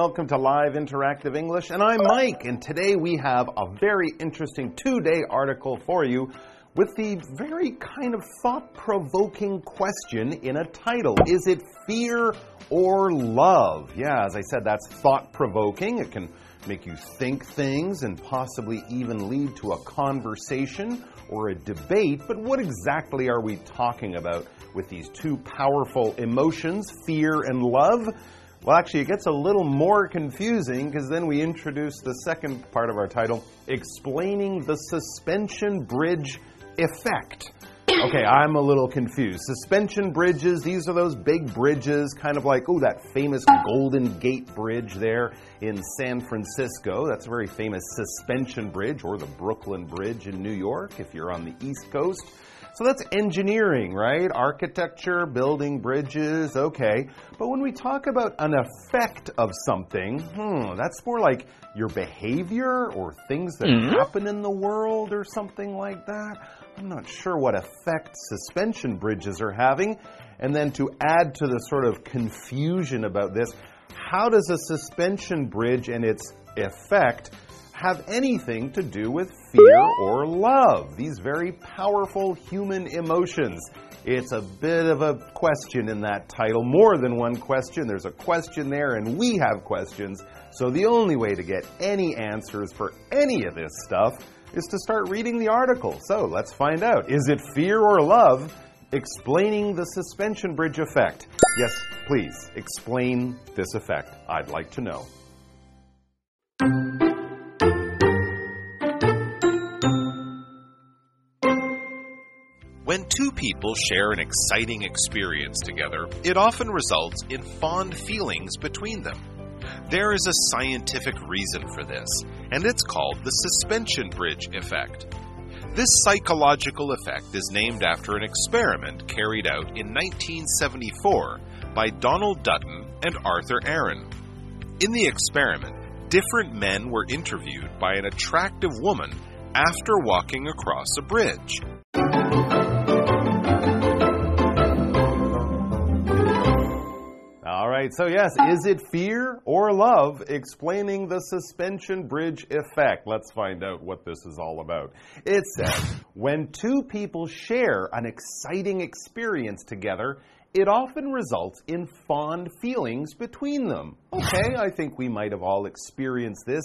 Welcome to Live Interactive English, and I'm Mike. And today we have a very interesting two day article for you with the very kind of thought provoking question in a title Is it fear or love? Yeah, as I said, that's thought provoking. It can make you think things and possibly even lead to a conversation or a debate. But what exactly are we talking about with these two powerful emotions, fear and love? Well, actually, it gets a little more confusing because then we introduce the second part of our title, Explaining the Suspension Bridge Effect. Okay, I'm a little confused. Suspension bridges, these are those big bridges, kind of like, oh, that famous Golden Gate Bridge there in San Francisco. That's a very famous suspension bridge, or the Brooklyn Bridge in New York if you're on the East Coast. So that's engineering, right? Architecture, building bridges, okay. But when we talk about an effect of something, hmm, that's more like your behavior or things that Mm. happen in the world or something like that. I'm not sure what effect suspension bridges are having. And then to add to the sort of confusion about this, how does a suspension bridge and its effect have anything to do with fear or love? These very powerful human emotions. It's a bit of a question in that title, more than one question. There's a question there, and we have questions. So the only way to get any answers for any of this stuff is to start reading the article. So let's find out. Is it fear or love? Explaining the suspension bridge effect. Yes, please, explain this effect. I'd like to know. Two people share an exciting experience together, it often results in fond feelings between them. There is a scientific reason for this, and it's called the suspension bridge effect. This psychological effect is named after an experiment carried out in 1974 by Donald Dutton and Arthur Aron. In the experiment, different men were interviewed by an attractive woman after walking across a bridge. Right, so yes, is it fear or love? Explaining the suspension bridge effect. Let's find out what this is all about. It says when two people share an exciting experience together, it often results in fond feelings between them. Okay, I think we might have all experienced this.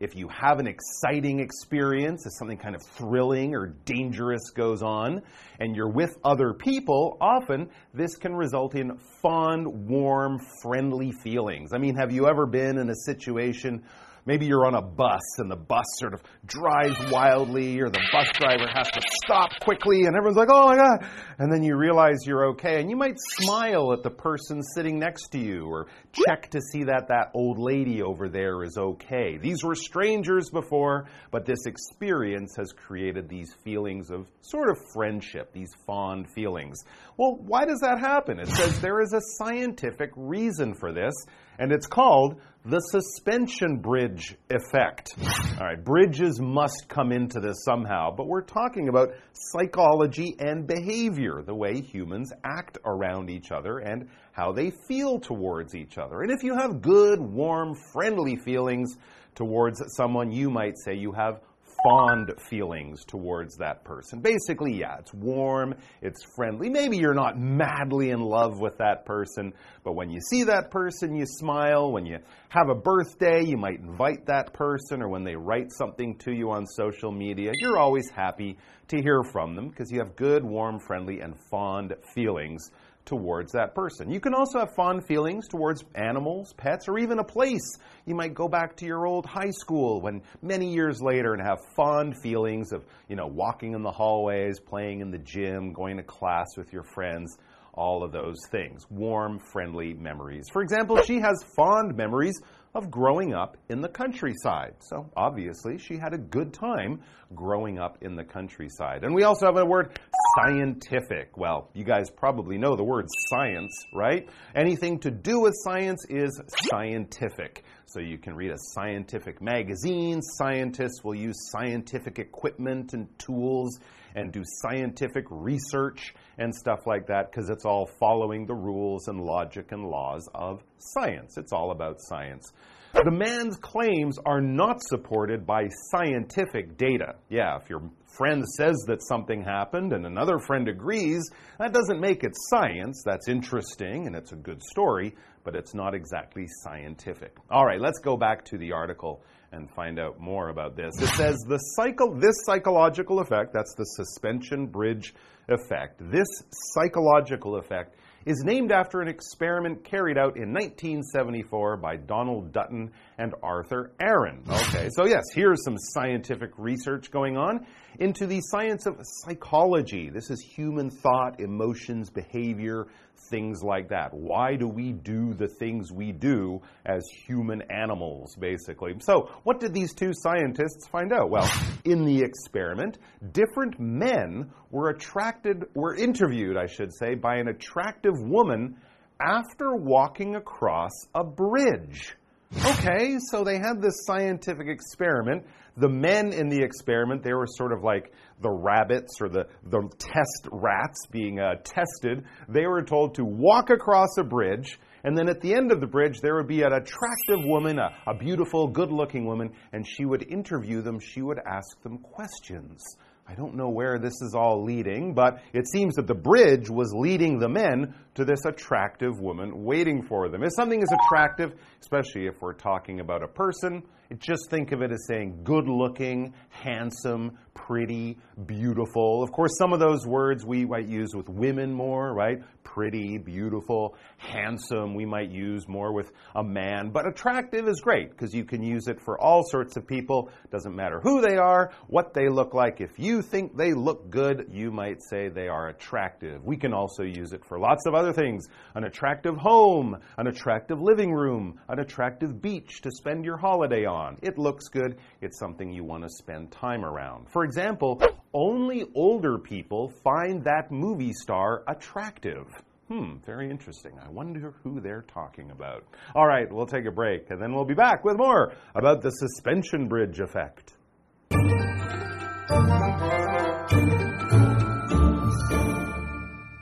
If you have an exciting experience, if something kind of thrilling or dangerous goes on, and you're with other people, often this can result in fond, warm, friendly feelings. I mean, have you ever been in a situation? Maybe you're on a bus and the bus sort of drives wildly, or the bus driver has to stop quickly, and everyone's like, oh my God. And then you realize you're okay, and you might smile at the person sitting next to you, or check to see that that old lady over there is okay. These were strangers before, but this experience has created these feelings of sort of friendship, these fond feelings. Well, why does that happen? It says there is a scientific reason for this, and it's called the suspension bridge effect. All right, bridges must come into this somehow, but we're talking about psychology and behavior, the way humans act around each other and how they feel towards each other. And if you have good, warm, friendly feelings towards someone, you might say you have fond feelings towards that person. Basically, yeah, it's warm, it's friendly. Maybe you're not madly in love with that person, but when you see that person, you smile. When you have a birthday, you might invite that person, or when they write something to you on social media, you're always happy to hear from them because you have good, warm, friendly, and fond feelings towards that person. You can also have fond feelings towards animals, pets, or even a place. You might go back to your old high school when many years later and have fond feelings of, you know, walking in the hallways, playing in the gym, going to class with your friends, all of those things. Warm, friendly memories. For example, she has fond memories of growing up in the countryside. So obviously, she had a good time growing up in the countryside. And we also have a word scientific. Well, you guys probably know the word science, right? Anything to do with science is scientific. So you can read a scientific magazine. Scientists will use scientific equipment and tools and do scientific research and stuff like that because it's all following the rules and logic and laws of science. It's all about science. The man's claims are not supported by scientific data. Yeah, if your friend says that something happened and another friend agrees, that doesn't make it science. That's interesting and it's a good story, but it's not exactly scientific. All right, let's go back to the article and find out more about this. It says the cycle this psychological effect, that's the suspension bridge effect. This psychological effect is named after an experiment carried out in 1974 by Donald Dutton and Arthur Aron. Okay, so yes, here's some scientific research going on into the science of psychology. This is human thought, emotions, behavior, things like that. Why do we do the things we do as human animals, basically? So, what did these two scientists find out? Well, in the experiment, different men were attracted, were interviewed, I should say, by an attractive woman after walking across a bridge. Okay, so they had this scientific experiment. The men in the experiment, they were sort of like the rabbits or the, the test rats being uh, tested. They were told to walk across a bridge, and then at the end of the bridge, there would be an attractive woman, a, a beautiful, good looking woman, and she would interview them. She would ask them questions. I don't know where this is all leading, but it seems that the bridge was leading the men to this attractive woman waiting for them. If something is attractive, especially if we're talking about a person, just think of it as saying good looking, handsome, pretty, beautiful. Of course, some of those words we might use with women more, right? Pretty, beautiful, handsome, we might use more with a man. But attractive is great because you can use it for all sorts of people. Doesn't matter who they are, what they look like. If you think they look good, you might say they are attractive. We can also use it for lots of other things an attractive home, an attractive living room, an attractive beach to spend your holiday on. It looks good, it's something you want to spend time around. For example, only older people find that movie star attractive. Hmm, very interesting. I wonder who they're talking about. All right, we'll take a break and then we'll be back with more about the suspension bridge effect.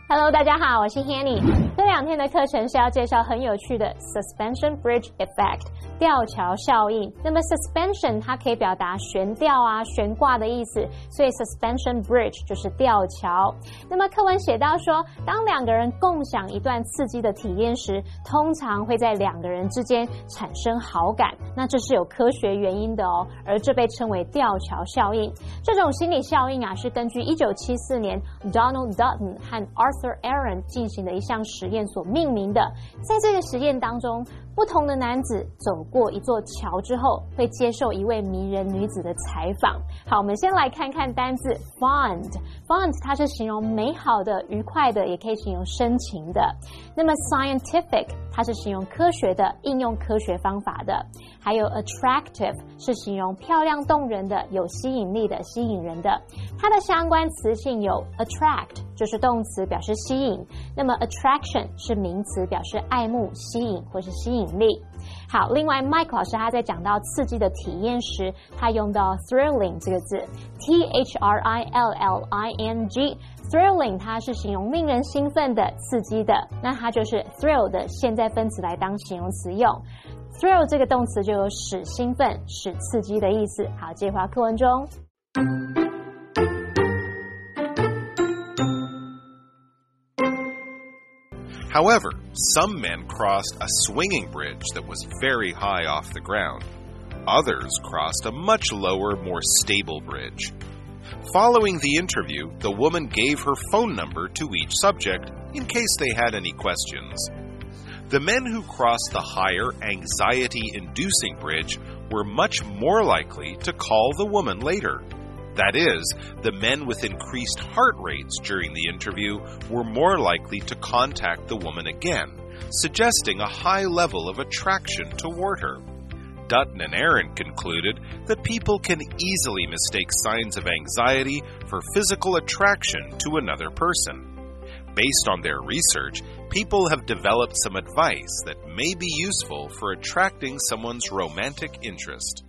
Hello，大家好，我是 Hanny。这两天的课程是要介绍很有趣的 suspension bridge effect 吊桥效应。那么 suspension 它可以表达悬吊啊、悬挂的意思，所以 suspension bridge 就是吊桥。那么课文写到说，当两个人共享一段刺激的体验时，通常会在两个人之间产生好感。那这是有科学原因的哦，而这被称为吊桥效应。这种心理效应啊，是根据一九七四年 Donald Dutton 和 Arthur Aaron 进行的一项实验所命名的，在这个实验当中。不同的男子走过一座桥之后，会接受一位迷人女子的采访。好，我们先来看看单字 fond。fond 它是形容美好的、愉快的，也可以形容深情的。那么 scientific 它是形容科学的、应用科学方法的。还有 attractive 是形容漂亮动人的、有吸引力的、吸引人的。它的相关词性有 attract 就是动词，表示吸引。那么 attraction 是名词，表示爱慕、吸引或是吸引。力好，另外，Mike 老师他在讲到刺激的体验时，他用到 thrilling 这个字，T H R I L L I N G，thrilling 它是形容令人兴奋的、刺激的，那它就是 thrill 的现在分词来当形容词用。thrill 这个动词就有使兴奋、使刺激的意思。好，这句话课文中。However, some men crossed a swinging bridge that was very high off the ground. Others crossed a much lower, more stable bridge. Following the interview, the woman gave her phone number to each subject in case they had any questions. The men who crossed the higher, anxiety inducing bridge were much more likely to call the woman later. That is, the men with increased heart rates during the interview were more likely to contact the woman again, suggesting a high level of attraction toward her. Dutton and Aron concluded that people can easily mistake signs of anxiety for physical attraction to another person. Based on their research, people have developed some advice that may be useful for attracting someone's romantic interest.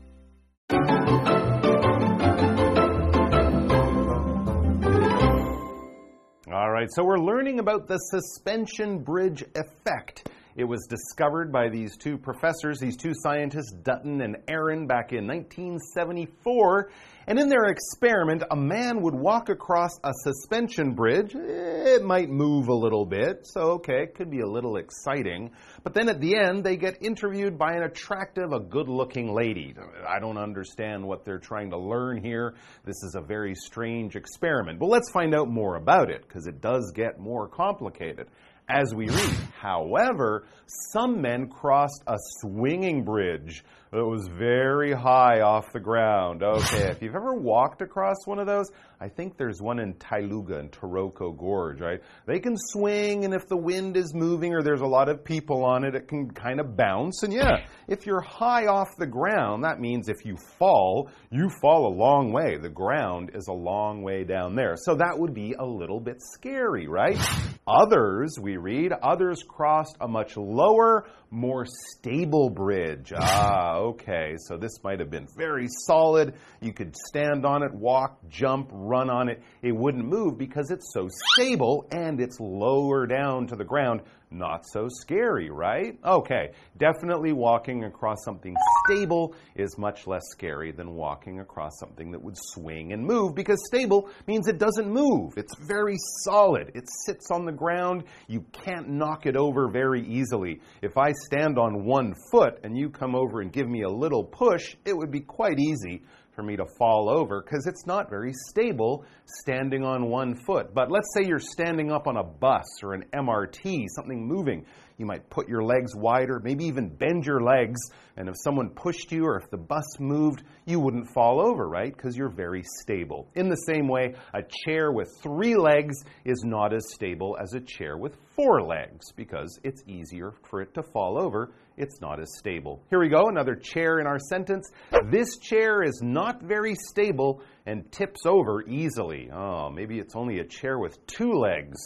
Right, so we're learning about the suspension bridge effect. It was discovered by these two professors, these two scientists, Dutton and Aron, back in 1974. And in their experiment, a man would walk across a suspension bridge. It might move a little bit, so okay, it could be a little exciting. But then at the end, they get interviewed by an attractive, a good looking lady. I don't understand what they're trying to learn here. This is a very strange experiment. But let's find out more about it, because it does get more complicated as we read. However, some men crossed a swinging bridge that was very high off the ground. Okay, if you've ever walked across one of those, I think there's one in Tailuga in Taroko Gorge, right? They can swing, and if the wind is moving or there's a lot of people on it, it can kind of bounce. And yeah, if you're high off the ground, that means if you fall, you fall a long way. The ground is a long way down there. So that would be a little bit scary, right? Others, we read, others crossed a much lower, more stable bridge. Ah, okay. So this might have been very solid. You could stand on it, walk, jump, run on it. It wouldn't move because it's so stable and it's lower down to the ground not so scary, right? Okay, definitely walking across something stable is much less scary than walking across something that would swing and move because stable means it doesn't move. It's very solid. It sits on the ground. You can't knock it over very easily. If I stand on one foot and you come over and give me a little push, it would be quite easy for me to fall over because it's not very stable standing on one foot. But let's say you're standing up on a bus or an MRT, something moving. You might put your legs wider, maybe even bend your legs. And if someone pushed you or if the bus moved, you wouldn't fall over, right? Because you're very stable. In the same way, a chair with three legs is not as stable as a chair with four legs because it's easier for it to fall over. It's not as stable. Here we go, another chair in our sentence. This chair is not very stable and tips over easily. Oh, maybe it's only a chair with two legs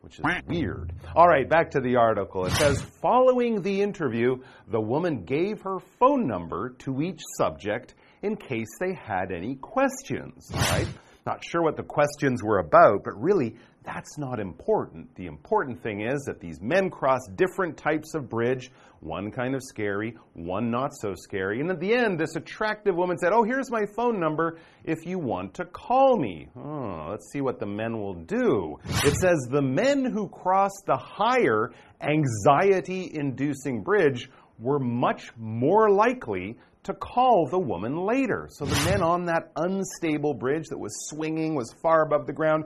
which is weird. All right, back to the article. It says following the interview, the woman gave her phone number to each subject in case they had any questions. Right? Not sure what the questions were about, but really, that's not important. The important thing is that these men cross different types of bridge, one kind of scary, one not so scary. And at the end, this attractive woman said, Oh, here's my phone number if you want to call me. Oh, let's see what the men will do. It says, The men who crossed the higher anxiety inducing bridge were much more likely to call the woman later. So the men on that unstable bridge that was swinging, was far above the ground,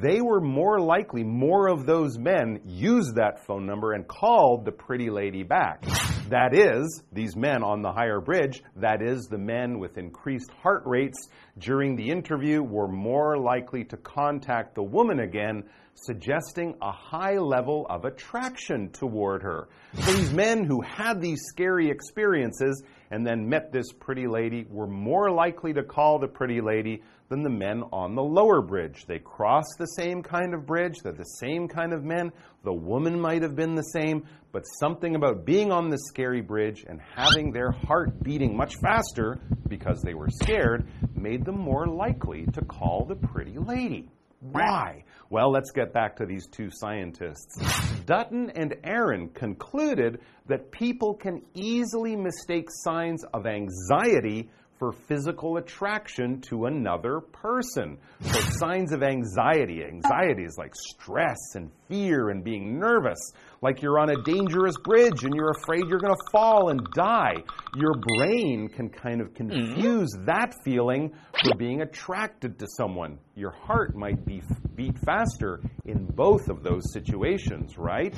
they were more likely, more of those men used that phone number and called the pretty lady back. That is, these men on the higher bridge, that is, the men with increased heart rates during the interview were more likely to contact the woman again, suggesting a high level of attraction toward her. These men who had these scary experiences and then met this pretty lady were more likely to call the pretty lady than the men on the lower bridge. They crossed the same kind of bridge, they're the same kind of men. The woman might have been the same, but something about being on the scary bridge and having their heart beating much faster because they were scared made them more likely to call the pretty lady. Why? Well, let's get back to these two scientists. Dutton and Aron concluded that people can easily mistake signs of anxiety for physical attraction to another person. So, signs of anxiety. Anxiety is like stress and fear and being nervous, like you're on a dangerous bridge and you're afraid you're going to fall and die. Your brain can kind of mm-hmm. confuse that feeling for being attracted to someone. Your heart might be beat faster in both of those situations, right?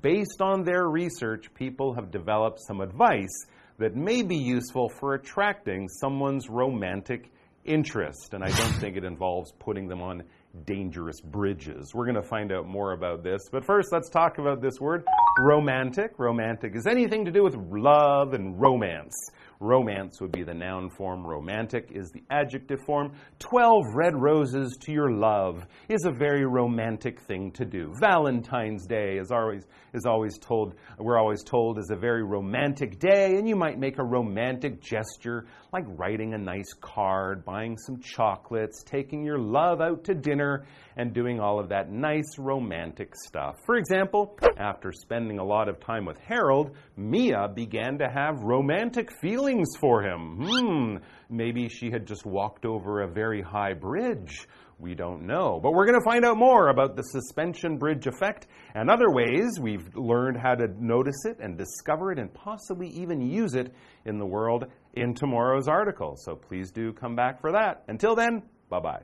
Based on their research, people have developed some advice that may be useful for attracting someone's romantic interest. And I don't think it involves putting them on dangerous bridges. We're going to find out more about this. But first, let's talk about this word romantic. Romantic is anything to do with love and romance. Romance would be the noun form, romantic is the adjective form. 12 red roses to your love is a very romantic thing to do. Valentine's Day is always is always told we're always told is a very romantic day and you might make a romantic gesture like writing a nice card, buying some chocolates, taking your love out to dinner and doing all of that nice romantic stuff. For example, after spending a lot of time with Harold, Mia began to have romantic feelings for him. Hmm, maybe she had just walked over a very high bridge. We don't know. But we're going to find out more about the suspension bridge effect and other ways we've learned how to notice it and discover it and possibly even use it in the world in tomorrow's article. So please do come back for that. Until then, bye bye.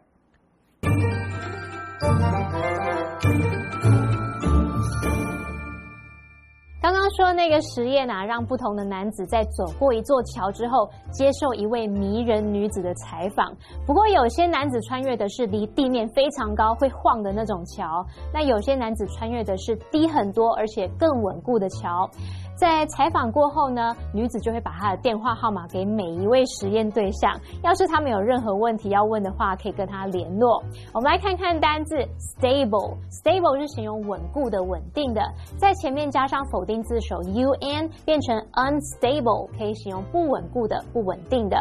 说那个实验啊，让不同的男子在走过一座桥之后，接受一位迷人女子的采访。不过，有些男子穿越的是离地面非常高、会晃的那种桥，那有些男子穿越的是低很多而且更稳固的桥。在采访过后呢，女子就会把她的电话号码给每一位实验对象。要是他们有任何问题要问的话，可以跟她联络。我们来看看单字 stable，stable 是形容稳固的、稳定的，在前面加上否定字首 un，变成 unstable，可以形容不稳固的、不稳定的。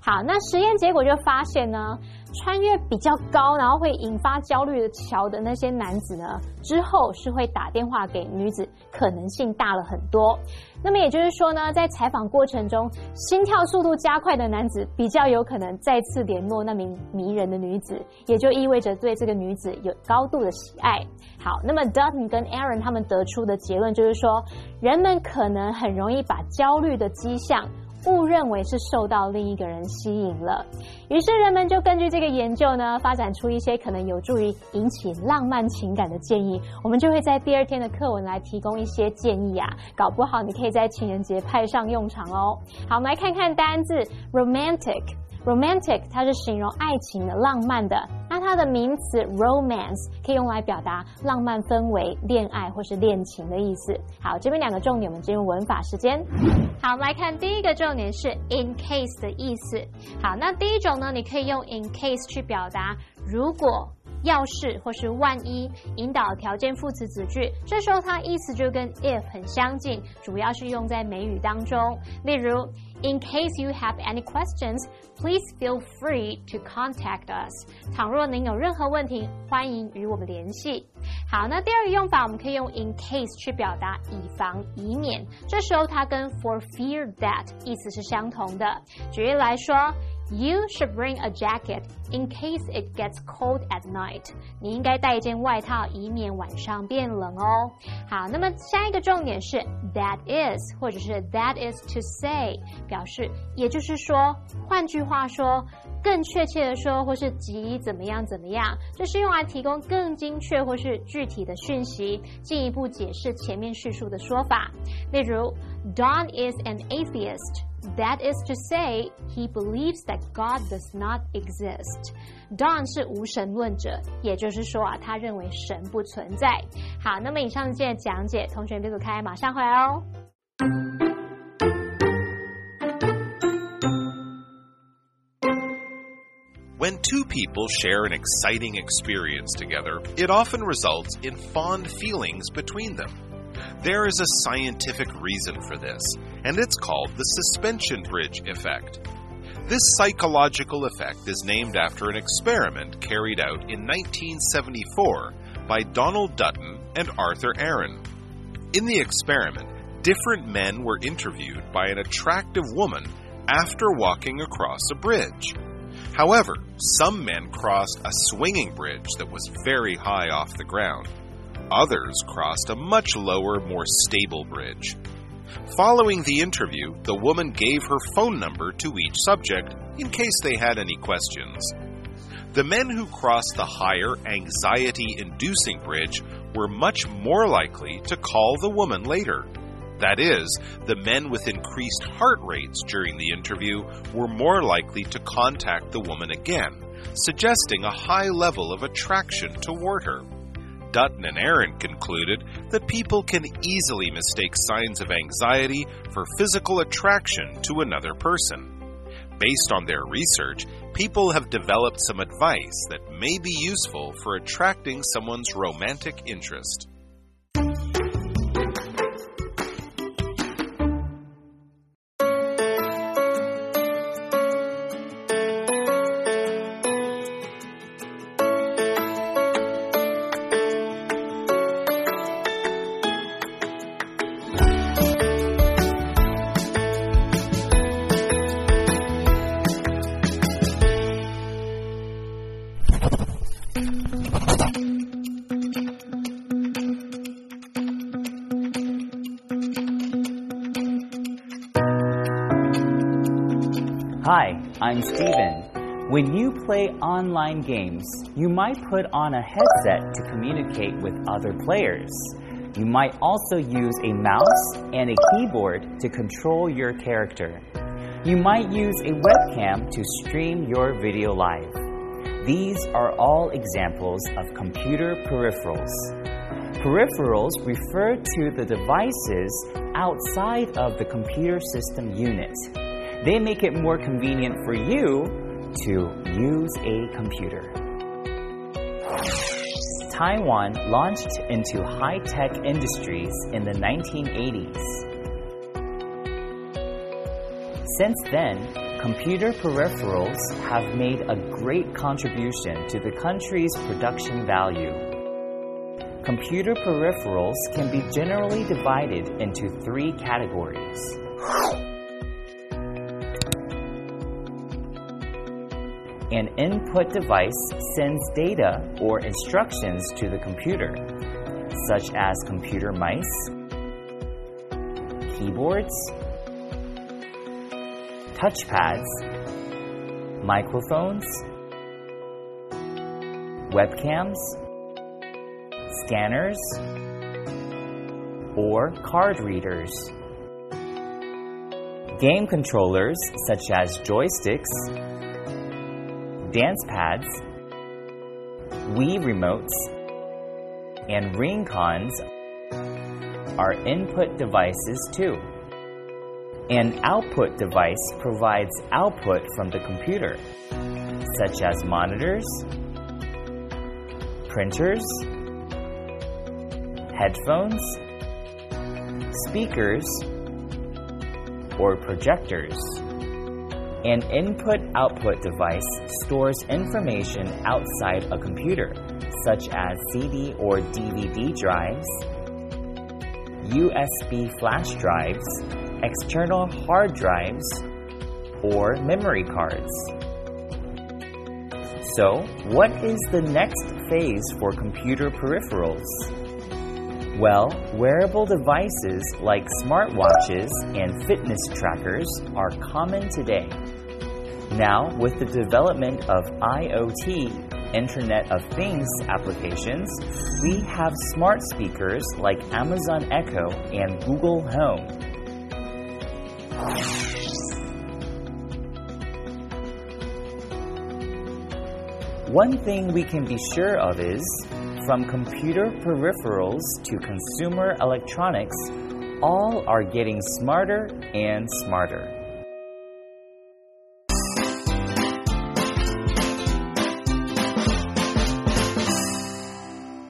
好，那实验结果就发现呢。穿越比较高，然后会引发焦虑的桥的那些男子呢，之后是会打电话给女子，可能性大了很多。那么也就是说呢，在采访过程中，心跳速度加快的男子比较有可能再次联络那名迷人的女子，也就意味着对这个女子有高度的喜爱。好，那么 Dutton 跟 Aaron 他们得出的结论就是说，人们可能很容易把焦虑的迹象。误认为是受到另一个人吸引了，于是人们就根据这个研究呢，发展出一些可能有助于引起浪漫情感的建议。我们就会在第二天的课文来提供一些建议啊，搞不好你可以在情人节派上用场哦。好，我们来看看单字 romantic。Romantic，它是形容爱情的、浪漫的。那它的名词 romance 可以用来表达浪漫氛围、恋爱或是恋情的意思。好，这边两个重点，我们进入文法时间。好，我们来看第一个重点是 in case 的意思。好，那第一种呢，你可以用 in case 去表达如果。要是或是万一引导条件副词子句，这时候它意思就跟 if 很相近，主要是用在美语当中。例如，In case you have any questions, please feel free to contact us。倘若您有任何问题，欢迎与我们联系。好，那第二个用法，我们可以用 in case 去表达以防以免，这时候它跟 for fear that 意思是相同的。举例来说。You should bring a jacket in case it gets cold at night。你应该带一件外套，以免晚上变冷哦。好，那么下一个重点是 that is，或者是 that is to say，表示也就是说，换句话说，更确切的说，或是即怎么样怎么样，这是用来提供更精确或是具体的讯息，进一步解释前面叙述的说法。例如，Don is an atheist。That is to say, he believes that God does not exist. Don 是无神论者，也就是说啊，他认为神不存在。好，那么以上这些讲解，同学别走开，马上回来哦。When two people share an exciting experience together, it often results in fond feelings between them. There is a scientific reason for this, and it's called the suspension bridge effect. This psychological effect is named after an experiment carried out in 1974 by Donald Dutton and Arthur Aron. In the experiment, different men were interviewed by an attractive woman after walking across a bridge. However, some men crossed a swinging bridge that was very high off the ground. Others crossed a much lower, more stable bridge. Following the interview, the woman gave her phone number to each subject in case they had any questions. The men who crossed the higher, anxiety inducing bridge were much more likely to call the woman later. That is, the men with increased heart rates during the interview were more likely to contact the woman again, suggesting a high level of attraction toward her. Dutton and Aron concluded that people can easily mistake signs of anxiety for physical attraction to another person. Based on their research, people have developed some advice that may be useful for attracting someone's romantic interest. I'm Steven. When you play online games, you might put on a headset to communicate with other players. You might also use a mouse and a keyboard to control your character. You might use a webcam to stream your video live. These are all examples of computer peripherals. Peripherals refer to the devices outside of the computer system unit. They make it more convenient for you to use a computer. Taiwan launched into high tech industries in the 1980s. Since then, computer peripherals have made a great contribution to the country's production value. Computer peripherals can be generally divided into three categories. An input device sends data or instructions to the computer, such as computer mice, keyboards, touchpads, microphones, webcams, scanners, or card readers. Game controllers such as joysticks, dance pads, Wii remotes, and ring cons are input devices too. An output device provides output from the computer, such as monitors, printers, headphones, speakers, or projectors. An input output device stores information outside a computer, such as CD or DVD drives, USB flash drives, external hard drives, or memory cards. So, what is the next phase for computer peripherals? Well, wearable devices like smartwatches and fitness trackers are common today. Now, with the development of IoT, Internet of Things applications, we have smart speakers like Amazon Echo and Google Home. One thing we can be sure of is from computer peripherals to consumer electronics, all are getting smarter and smarter.